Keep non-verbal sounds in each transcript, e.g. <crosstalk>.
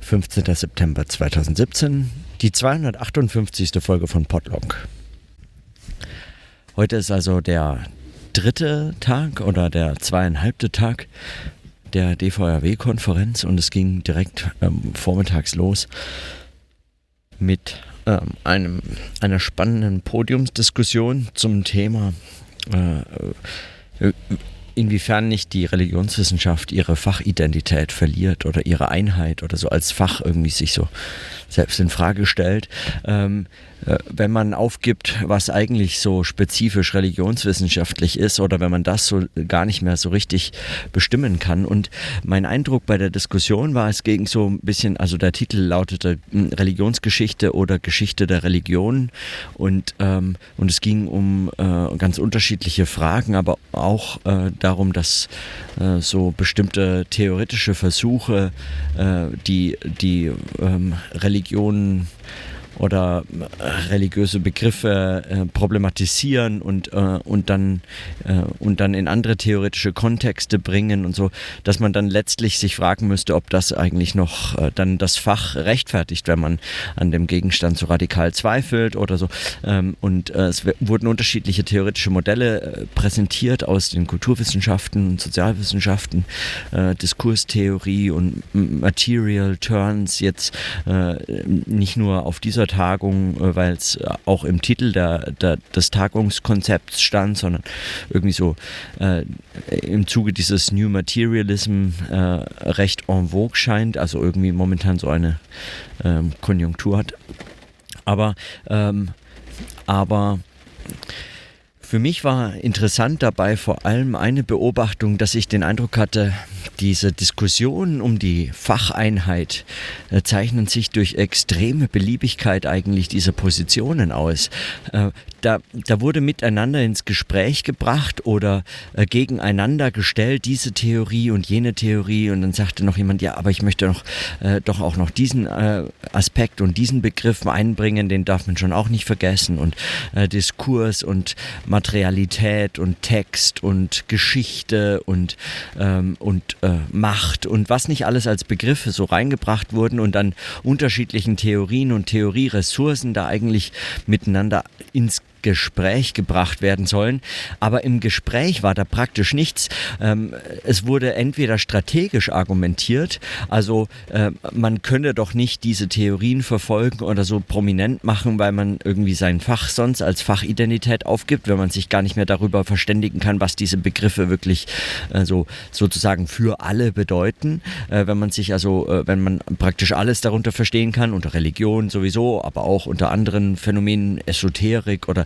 15. September 2017, die 258. Folge von Podlog. Heute ist also der dritte Tag oder der zweieinhalbte Tag der DVRW-Konferenz und es ging direkt ähm, vormittags los mit ähm, einem, einer spannenden Podiumsdiskussion zum Thema äh, inwiefern nicht die Religionswissenschaft ihre Fachidentität verliert oder ihre Einheit oder so als Fach irgendwie sich so selbst in Frage stellt. Ähm, äh, wenn man aufgibt, was eigentlich so spezifisch religionswissenschaftlich ist oder wenn man das so gar nicht mehr so richtig bestimmen kann. Und mein Eindruck bei der Diskussion war, es ging so ein bisschen, also der Titel lautete hm, Religionsgeschichte oder Geschichte der Religion und, ähm, und es ging um äh, ganz unterschiedliche Fragen, aber auch äh, darum, dass äh, so bestimmte theoretische Versuche, äh, die, die ähm, Religionen oder äh, religiöse Begriffe äh, problematisieren und, äh, und, dann, äh, und dann in andere theoretische Kontexte bringen und so, dass man dann letztlich sich fragen müsste, ob das eigentlich noch äh, dann das Fach rechtfertigt, wenn man an dem Gegenstand so radikal zweifelt oder so. Ähm, und äh, es wurden unterschiedliche theoretische Modelle präsentiert aus den Kulturwissenschaften und Sozialwissenschaften, Diskurstheorie und Material Turns jetzt nicht nur auf dieser Tagung, äh, weil es auch im Titel der, der, des Tagungskonzepts stand, sondern irgendwie so äh, im Zuge dieses New Materialism äh, recht en vogue scheint, also irgendwie momentan so eine ähm, Konjunktur hat. Aber, ähm, aber für mich war interessant dabei vor allem eine Beobachtung, dass ich den Eindruck hatte, diese Diskussionen um die Facheinheit äh, zeichnen sich durch extreme Beliebigkeit eigentlich dieser Positionen aus. Äh, da, da wurde miteinander ins Gespräch gebracht oder äh, gegeneinander gestellt, diese Theorie und jene Theorie. Und dann sagte noch jemand, ja, aber ich möchte noch, doch auch noch diesen Aspekt und diesen Begriff einbringen, den darf man schon auch nicht vergessen. Und Diskurs und Materialität und Text und Geschichte und, ähm, und äh, Macht und was nicht alles als Begriffe so reingebracht wurden und dann unterschiedlichen Theorien und Theorieressourcen da eigentlich miteinander ins Gespräch gebracht werden sollen. Aber im Gespräch war da praktisch nichts. Ähm, es wurde entweder strategisch argumentiert, also äh, man könne doch nicht diese Theorien verfolgen oder so prominent machen, weil man irgendwie sein Fach sonst als Fachidentität aufgibt, wenn man sich gar nicht mehr darüber verständigen kann, was diese Begriffe wirklich äh, so sozusagen für alle bedeuten. Äh, wenn man sich also, äh, wenn man praktisch alles darunter verstehen kann, unter Religion sowieso, aber auch unter anderen Phänomenen, Esoterik oder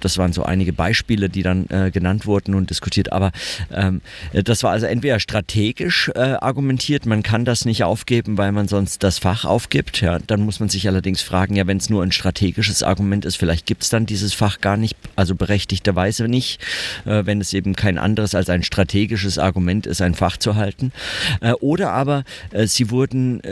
das waren so einige Beispiele, die dann äh, genannt wurden und diskutiert. Aber ähm, das war also entweder strategisch äh, argumentiert, man kann das nicht aufgeben, weil man sonst das Fach aufgibt. Ja, dann muss man sich allerdings fragen, ja, wenn es nur ein strategisches Argument ist, vielleicht gibt es dann dieses Fach gar nicht, also berechtigterweise nicht, äh, wenn es eben kein anderes als ein strategisches Argument ist, ein Fach zu halten. Äh, oder aber äh, sie wurden,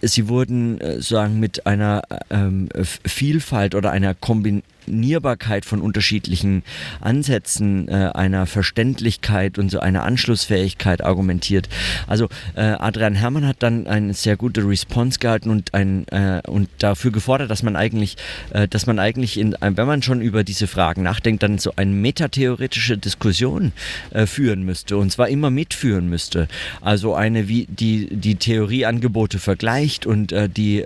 sie wurden sagen mit einer ähm, Vielfalt oder einer Kombination Kombinierbarkeit von unterschiedlichen Ansätzen, äh, einer Verständlichkeit und so einer Anschlussfähigkeit argumentiert. Also äh, Adrian Herrmann hat dann eine sehr gute Response gehalten und, ein, äh, und dafür gefordert, dass man eigentlich, äh, dass man eigentlich, in, wenn man schon über diese Fragen nachdenkt, dann so eine metatheoretische Diskussion äh, führen müsste und zwar immer mitführen müsste. Also eine, wie die, die Theorieangebote vergleicht und äh, die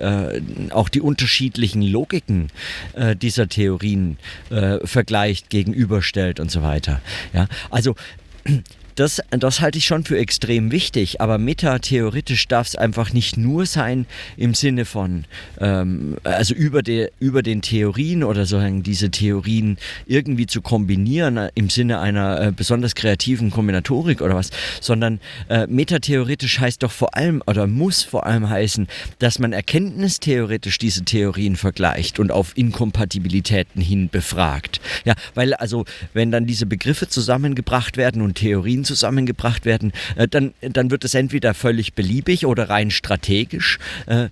auch die unterschiedlichen Logiken dieser Theorie Kategorien äh, vergleicht, gegenüberstellt und so weiter. Ja, also das, das halte ich schon für extrem wichtig, aber metatheoretisch darf es einfach nicht nur sein im Sinne von, ähm, also über, de, über den Theorien oder sozusagen diese Theorien irgendwie zu kombinieren äh, im Sinne einer äh, besonders kreativen Kombinatorik oder was, sondern äh, metatheoretisch heißt doch vor allem oder muss vor allem heißen, dass man erkenntnistheoretisch diese Theorien vergleicht und auf Inkompatibilitäten hin befragt. Ja, weil also, wenn dann diese Begriffe zusammengebracht werden und Theorien zusammengebracht werden, äh, dann, dann wird es entweder völlig beliebig oder rein strategisch. Äh, äh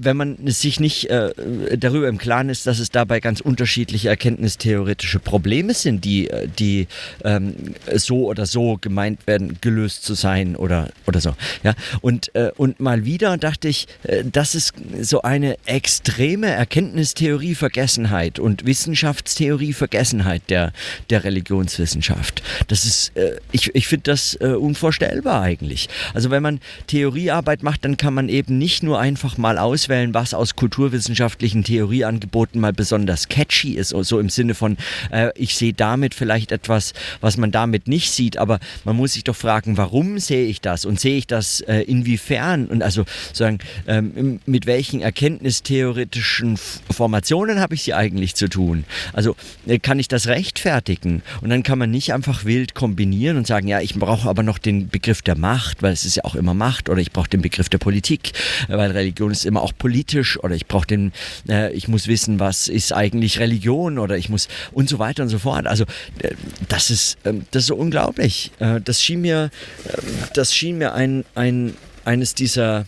wenn man sich nicht darüber im Klaren ist, dass es dabei ganz unterschiedliche erkenntnistheoretische Probleme sind, die, die ähm, so oder so gemeint werden, gelöst zu sein oder, oder so. Ja? Und, und mal wieder dachte ich, das ist so eine extreme Erkenntnistheorie-Vergessenheit und Wissenschaftstheorie-Vergessenheit der, der Religionswissenschaft. Das ist, ich, ich finde das äh, unvorstellbar eigentlich. Also wenn man Theoriearbeit macht, dann kann man eben nicht nur einfach mal auswählen, was aus kulturwissenschaftlichen Theorieangeboten mal besonders catchy ist, so im Sinne von, äh, ich sehe damit vielleicht etwas, was man damit nicht sieht, aber man muss sich doch fragen, warum sehe ich das und sehe ich das äh, inwiefern und also sagen, ähm, mit welchen erkenntnistheoretischen Formationen habe ich sie eigentlich zu tun? Also äh, kann ich das rechtfertigen? Und dann kann man nicht einfach wild kombinieren und sagen, ja, ich brauche aber noch den Begriff der Macht, weil es ist ja auch immer Macht, oder ich brauche den Begriff der Politik, weil Religion ist immer auch politisch, oder ich brauche den, äh, ich muss wissen, was ist eigentlich Religion, oder ich muss und so weiter und so fort. Also äh, das ist, äh, das ist so unglaublich. Äh, das schien mir, ähm, das schien mir ein, ein eines dieser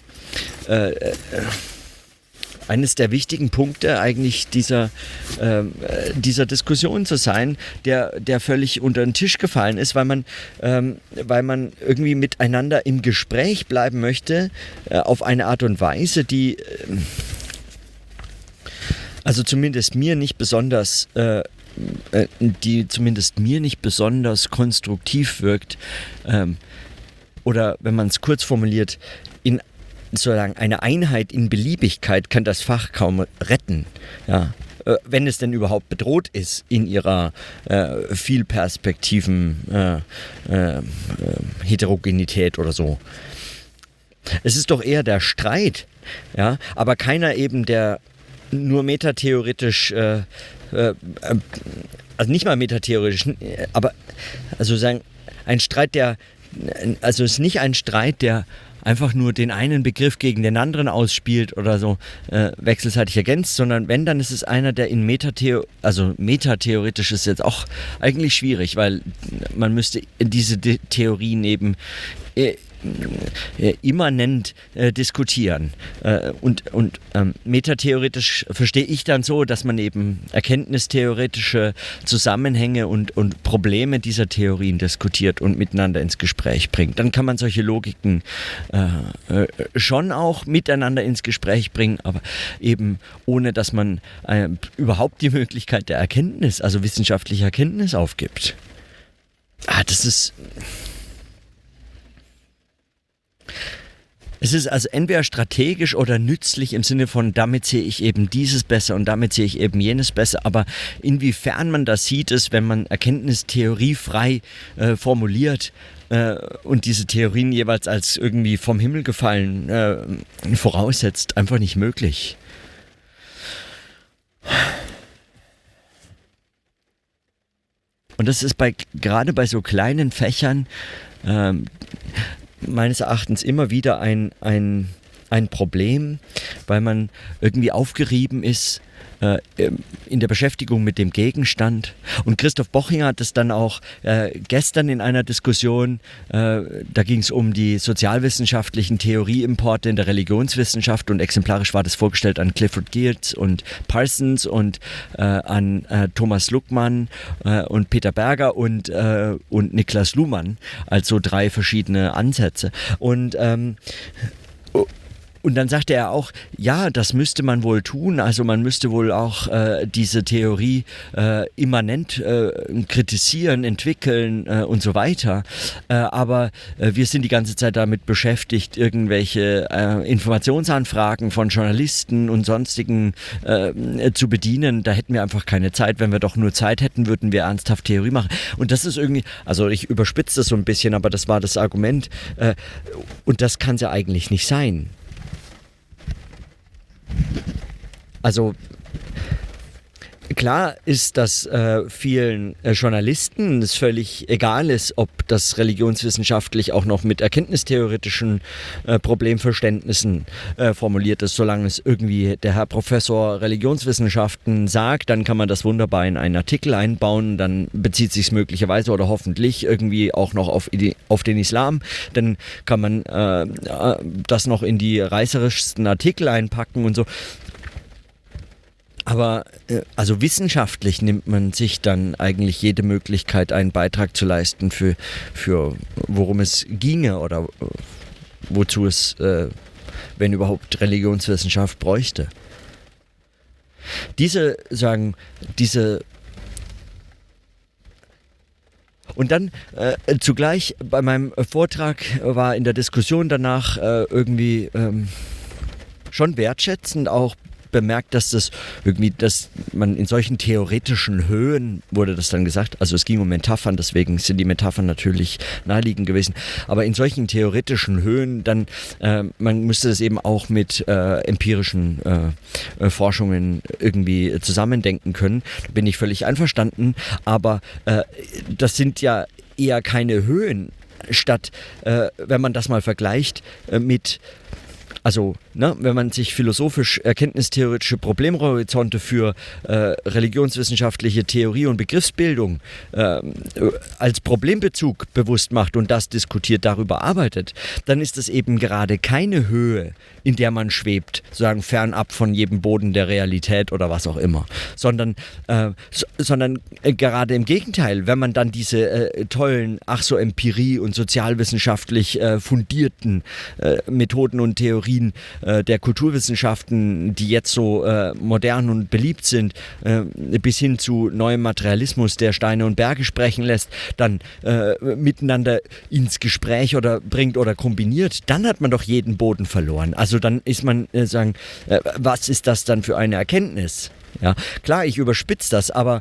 äh, äh, eines der wichtigen Punkte eigentlich dieser, ähm, äh, dieser Diskussion zu sein, der, der völlig unter den Tisch gefallen ist, weil man, ähm, weil man irgendwie miteinander im Gespräch bleiben möchte, äh, auf eine Art und Weise, die äh, also zumindest mir nicht besonders äh, äh, die zumindest mir nicht besonders konstruktiv wirkt ähm, oder wenn man es kurz formuliert, in sozusagen eine Einheit in Beliebigkeit kann das Fach kaum retten. Ja, äh, wenn es denn überhaupt bedroht ist in ihrer äh, Vielperspektiven äh, äh, Heterogenität oder so. Es ist doch eher der Streit, ja, aber keiner eben, der nur metatheoretisch, äh, äh, also nicht mal metatheoretisch, aber also sagen, ein Streit, der, also es ist nicht ein Streit, der einfach nur den einen Begriff gegen den anderen ausspielt oder so äh, wechselseitig ergänzt, sondern wenn, dann ist es einer, der in Metatheo also metatheoretisch ist jetzt auch eigentlich schwierig, weil man müsste diese Theorien eben äh, äh, immanent äh, diskutieren. Äh, und und ähm, metatheoretisch verstehe ich dann so, dass man eben erkenntnistheoretische Zusammenhänge und, und Probleme dieser Theorien diskutiert und miteinander ins Gespräch bringt. Dann kann man solche Logiken äh, äh schon auch miteinander ins Gespräch bringen, aber eben ohne, dass man überhaupt die Möglichkeit der Erkenntnis, also wissenschaftlicher Erkenntnis aufgibt. Ah, das ist Es ist also entweder strategisch oder nützlich im Sinne von, damit sehe ich eben dieses besser und damit sehe ich eben jenes besser. Aber inwiefern man das sieht, ist, wenn man Erkenntnis theoriefrei äh, formuliert äh, und diese Theorien jeweils als irgendwie vom Himmel gefallen äh, voraussetzt, einfach nicht möglich. Und das ist bei, gerade bei so kleinen Fächern, ähm, meines Erachtens immer wieder ein, ein, ein Problem, weil man irgendwie aufgerieben ist äh, in der Beschäftigung mit dem Gegenstand. Und Christoph Bochinger hat es dann auch äh, gestern in einer Diskussion, äh, da ging es um die sozialwissenschaftlichen Theorieimporte in der Religionswissenschaft und exemplarisch war das vorgestellt an Clifford Geertz und Parsons und äh, an äh, Thomas Luckmann und Peter Berger und, und Niklas Luhmann, also drei verschiedene Ansätze. Und ähm, und dann sagte er auch, ja, das müsste man wohl tun. Also man müsste wohl auch äh, diese Theorie äh, immanent äh, kritisieren, entwickeln äh, und so weiter. Äh, aber äh, wir sind die ganze Zeit damit beschäftigt, irgendwelche Informationsanfragen von Journalisten und sonstigen zu bedienen. Da hätten wir einfach keine Zeit. Wenn wir doch nur Zeit hätten, würden wir ernsthaft Theorie machen. Und das ist irgendwie, also ich überspitze das so ein bisschen, aber das war das Argument. und das kann es ja eigentlich nicht sein. Klar ist, dass äh, vielen äh, Journalisten es völlig egal ist, ob das religionswissenschaftlich auch noch mit erkenntnistheoretischen äh, Problemverständnissen äh, formuliert ist. Solange es irgendwie der Herr Professor Religionswissenschaften sagt, dann kann man das wunderbar in einen Artikel einbauen. Dann bezieht sich es möglicherweise oder hoffentlich irgendwie auch noch auf, auf den Islam. Dann kann man äh, äh, das noch in die reißerischsten Artikel einpacken und so. Aber äh, also wissenschaftlich nimmt man sich dann eigentlich jede Möglichkeit, einen Beitrag zu leisten für, für worum es ginge oder äh, wozu es, äh, wenn überhaupt, Religionswissenschaft bräuchte. Diese sagen, diese und dann äh, zugleich bei meinem Vortrag war in der Diskussion danach äh, irgendwie ähm, schon wertschätzend auch bemerkt, dass das irgendwie, dass man in solchen theoretischen Höhen wurde das dann gesagt, also es ging um Metaphern, deswegen sind die Metaphern natürlich naheliegend gewesen, aber in solchen theoretischen Höhen dann, äh, man müsste das eben auch mit äh, empirischen äh, äh Forschungen irgendwie zusammendenken können, da bin ich völlig einverstanden, aber äh, das sind ja eher keine Höhen, statt, äh, wenn man das mal vergleicht mit also, ne, wenn man sich philosophisch erkenntnistheoretische Problemhorizonte für äh, religionswissenschaftliche Theorie und Begriffsbildung äh, als Problembezug bewusst macht und das diskutiert, darüber arbeitet, dann ist es eben gerade keine Höhe, in der man schwebt, sozusagen fernab von jedem Boden der Realität oder was auch immer, sondern, äh, so, sondern äh, gerade im Gegenteil, wenn man dann diese äh, tollen, ach so Empirie und sozialwissenschaftlich äh, fundierten Methoden und Theorien Theorien äh, der Kulturwissenschaften, die jetzt so äh, modern und beliebt sind, äh, bis hin zu neuem Materialismus, der Steine und Berge sprechen lässt, dann äh, miteinander ins Gespräch oder bringt oder kombiniert, dann hat man doch jeden Boden verloren. Also dann ist man äh, sagen, äh, was ist das dann für eine Erkenntnis? Ja, klar, ich überspitze das, aber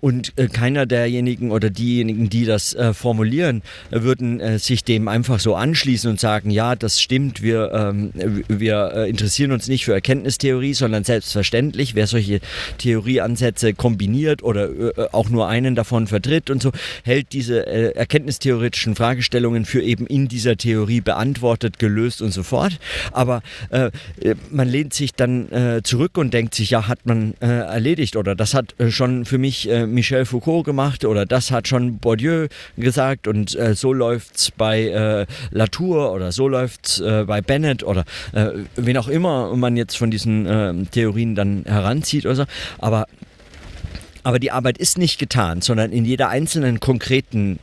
und äh, keiner derjenigen oder diejenigen, die das äh, formulieren, würden äh, sich dem einfach so anschließen und sagen, ja, das stimmt, wir, ähm, wir interessieren uns nicht für Erkenntnistheorie, sondern selbstverständlich, wer solche Theorieansätze kombiniert oder auch nur einen davon vertritt und so, hält diese erkenntnistheoretischen Fragestellungen für eben in dieser Theorie beantwortet, gelöst und so fort. Aber man lehnt sich dann zurück und denkt sich, ja, hat man erledigt oder das hat schon für mich nicht äh, Michel Foucault gemacht oder das hat schon Bourdieu gesagt und äh, so es bei äh, Latour oder so läuft's äh, bei Bennett oder äh, wen auch immer man jetzt von diesen ähm, Theorien dann heranzieht oder so. Aber aber die Arbeit ist nicht getan, sondern in jeder einzelnen konkreten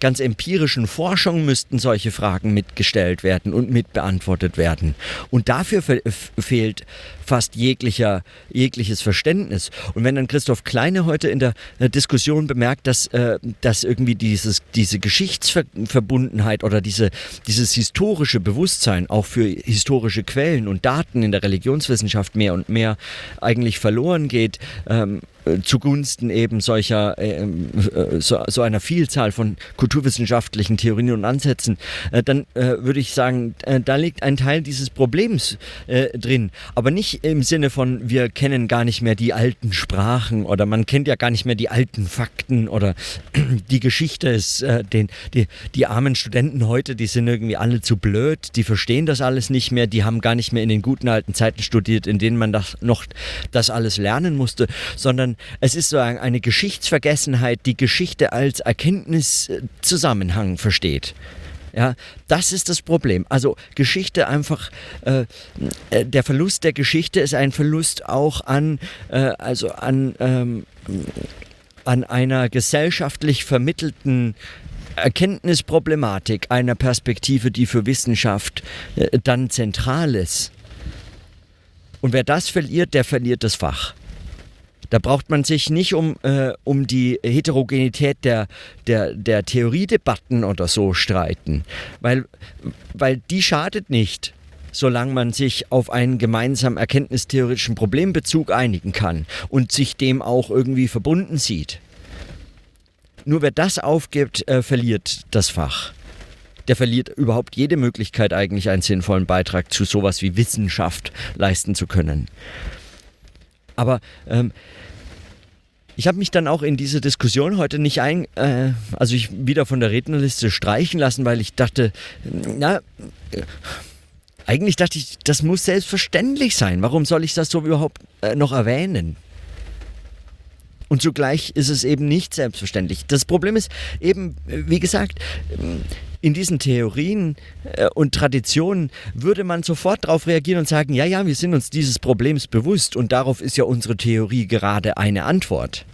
ganz empirischen Forschung müssten solche Fragen mitgestellt werden und mitbeantwortet werden. Und dafür fehlt fast jeglicher, jegliches Verständnis. Und wenn dann Christoph Kleine heute in der Diskussion bemerkt, dass, äh, dass irgendwie dieses, diese Geschichtsverbundenheit oder diese, dieses historische Bewusstsein auch für historische Quellen und Daten in der Religionswissenschaft mehr und mehr eigentlich verloren geht, ähm, zugunsten eben solcher äh, äh, so, so, einer Vielzahl von kulturwissenschaftlichen Theorien und Ansätzen, äh, dann äh, würde ich sagen, äh, da liegt ein Teil dieses Problems äh, drin. Aber nicht im Sinne von, wir kennen gar nicht mehr die alten Sprachen oder man kennt ja gar nicht mehr die alten Fakten oder <clears throat> die Geschichte ist, den, die, die armen Studenten heute, die sind irgendwie alle zu blöd, die verstehen das alles nicht mehr, die haben gar nicht mehr in den guten alten Zeiten studiert, in denen man das noch das alles lernen musste, sondern es ist so eine Geschichtsvergessenheit, die Geschichte als Erkenntniszusammenhang versteht. Ja, das ist das Problem. Also Geschichte einfach, äh, äh, der Verlust der Geschichte ist ein Verlust auch an, äh, also an, ähm, an einer gesellschaftlich vermittelten Erkenntnisproblematik, einer Perspektive, die für Wissenschaft äh, dann zentral ist. Und wer das verliert, der verliert das Fach. Da braucht man sich nicht um, äh, um die Heterogenität der, der, der Theoriedebatten oder so streiten, weil, weil die schadet nicht solange man sich auf einen gemeinsamen erkenntnistheoretischen Problembezug einigen kann und sich dem auch irgendwie verbunden sieht. Nur wer das aufgibt, äh, verliert das Fach. Der verliert überhaupt jede Möglichkeit, eigentlich einen sinnvollen Beitrag zu sowas wie Wissenschaft leisten zu können. Aber ähm, ich habe mich dann auch in diese Diskussion heute nicht ein, äh, also ich wieder von der Rednerliste streichen lassen, weil ich dachte, na, äh, eigentlich dachte ich, das muss selbstverständlich sein. Warum soll ich das so überhaupt äh, noch erwähnen? Und zugleich ist es eben nicht selbstverständlich. Das Problem ist eben, wie gesagt, in diesen Theorien äh, und Traditionen würde man sofort darauf reagieren und sagen, ja, ja, wir sind uns dieses Problems bewusst und darauf ist ja unsere Theorie gerade eine Antwort.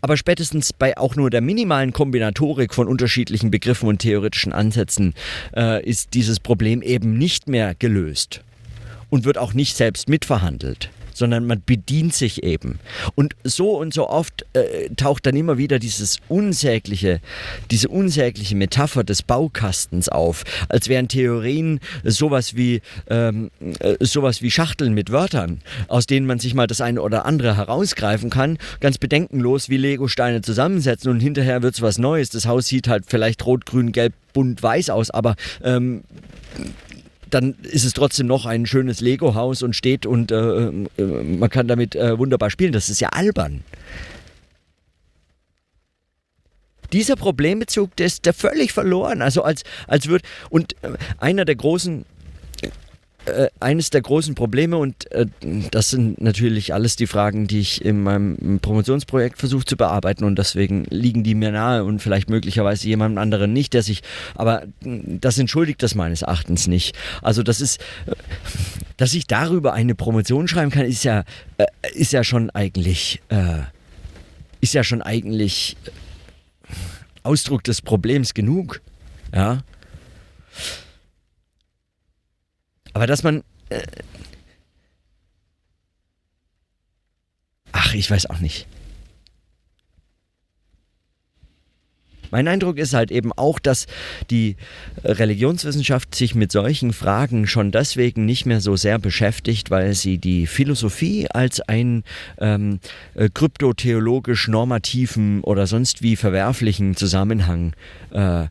Aber spätestens bei auch nur der minimalen Kombinatorik von unterschiedlichen Begriffen und theoretischen Ansätzen äh, ist dieses Problem eben nicht mehr gelöst und wird auch nicht selbst mitverhandelt sondern man bedient sich eben. Und so und so oft äh, taucht dann immer wieder dieses unsägliche, diese unsägliche Metapher des Baukastens auf, als wären Theorien sowas wie, ähm, äh, sowas wie Schachteln mit Wörtern, aus denen man sich mal das eine oder andere herausgreifen kann, ganz bedenkenlos wie Lego-Steine zusammensetzen und hinterher wird es was Neues. Das Haus sieht halt vielleicht rot, grün, gelb, bunt, weiß aus, aber ähm, dann ist es trotzdem noch ein schönes Lego-Haus und steht und äh, äh, man kann damit äh, wunderbar spielen. Das ist ja albern. Dieser Problembezug, der ist der völlig verloren. Also als, als wird, und äh, einer der großen äh, eines der großen Probleme und äh, das sind natürlich alles die Fragen, die ich in meinem Promotionsprojekt versuche zu bearbeiten und deswegen liegen die mir nahe und vielleicht möglicherweise jemand anderen nicht, der sich, aber das entschuldigt das meines Erachtens nicht. Also das ist, äh, dass ich darüber eine Promotion schreiben kann, ist ja, äh, ist ja schon eigentlich, äh, ist ja schon eigentlich Ausdruck des Problems genug. Ja. Aber dass man. Äh, ach, ich weiß auch nicht. Mein Eindruck ist halt eben auch, dass die Religionswissenschaft sich mit solchen Fragen schon deswegen nicht mehr so sehr beschäftigt, weil sie die Philosophie als einen ähm, äh, kryptotheologisch normativen oder sonst wie verwerflichen Zusammenhang äh,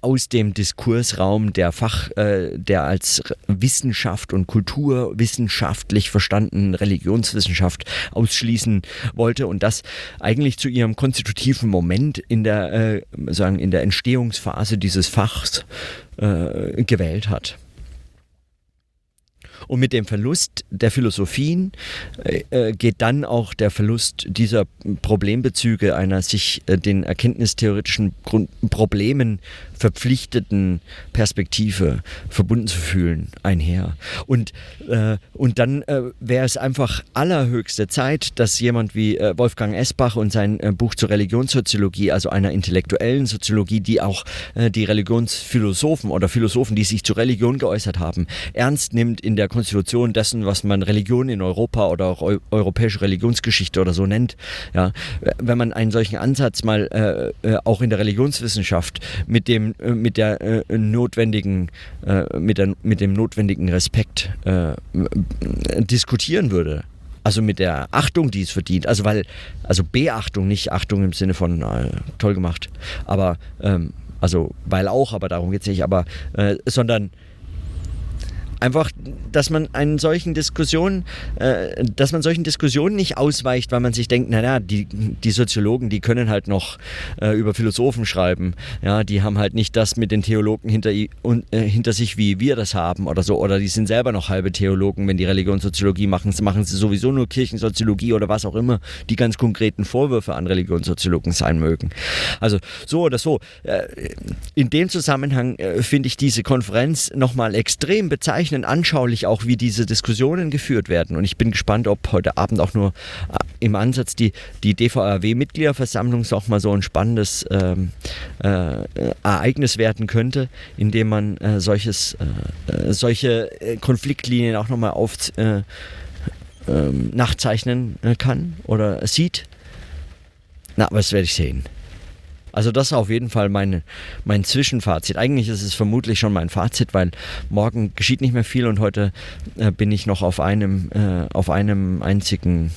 aus dem Diskursraum der Fach, äh, der als Wissenschaft und kulturwissenschaftlich verstandenen Religionswissenschaft ausschließen wollte und das eigentlich zu ihrem konstitutiven Moment in der äh, sagen, in der Entstehungsphase dieses Fachs äh, gewählt hat. Und mit dem Verlust der Philosophien äh, äh, geht dann auch der Verlust dieser Problembezüge einer sich äh, den erkenntnistheoretischen Grund Problemen verpflichteten Perspektive verbunden zu fühlen einher. Und, äh, und dann äh, wäre es einfach allerhöchste Zeit, dass jemand wie äh, Wolfgang Esbach und sein Buch zur Religionssoziologie, also einer intellektuellen Soziologie, die auch die Religionsphilosophen oder Philosophen, die sich zur Religion geäußert haben, ernst nimmt in der Konstitution dessen, was man Religion in Europa oder auch eu europäische Religionsgeschichte oder so nennt. Ja, wenn man einen solchen Ansatz mal äh, auch in der Religionswissenschaft mit dem äh, mit der äh, notwendigen, äh, mit, der, mit dem notwendigen Respekt äh, diskutieren würde. Also mit der Achtung, die es verdient. Also weil, also Beachtung, nicht Achtung im Sinne von äh, toll gemacht. Aber, ähm, also weil auch, aber darum geht es nicht, aber, äh, sondern Einfach, dass man einen solchen Diskussionen, äh, dass man solchen Diskussionen nicht ausweicht, weil man sich denkt, naja, die, die Soziologen, die können halt noch äh, über Philosophen schreiben. Ja, die haben halt nicht das mit den Theologen hinter, un, äh, hinter sich, wie wir das haben oder so. Oder die sind selber noch halbe Theologen, wenn die Religionssoziologie machen. Machen sie sowieso nur Kirchensoziologie oder was auch immer die ganz konkreten Vorwürfe an Religionssoziologen sein mögen. Also so oder so. Äh, in dem Zusammenhang äh, finde ich diese Konferenz nochmal extrem bezeichnend bezeichnend anschaulich auch, wie diese Diskussionen geführt werden. Und ich bin gespannt, ob heute Abend auch nur äh, im Ansatz die, die DVRW-Mitgliederversammlung auch mal so ein spannendes ähm, äh, Ereignis werden könnte, indem man äh, solches, äh, äh solche äh, Konfliktlinien auch nochmal auf ähm, nachzeichnen kann oder sieht. Na, aber das werde ich sehen. Also das ist auf jeden Fall mein, mein Zwischenfazit. Eigentlich ist es vermutlich schon mein Fazit, weil morgen geschieht nicht mehr viel und heute äh, bin ich noch auf einem, äh, auf einem einzigen,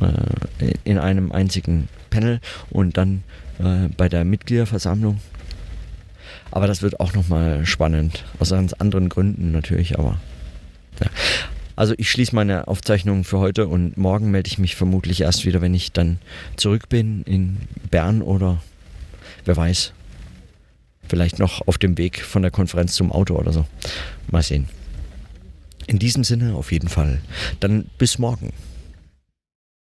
äh, in einem einzigen Panel und dann äh, bei der Mitgliederversammlung. Aber das wird auch nochmal spannend. Aus ganz anderen Gründen natürlich, aber. Ja. Also ich schließe meine Aufzeichnung für heute und morgen melde ich mich vermutlich erst wieder, wenn ich dann zurück bin in Bern oder wer weiß, vielleicht noch auf dem Weg von der Konferenz zum Auto oder so. Mal sehen. In diesem Sinne auf jeden Fall. Dann bis morgen.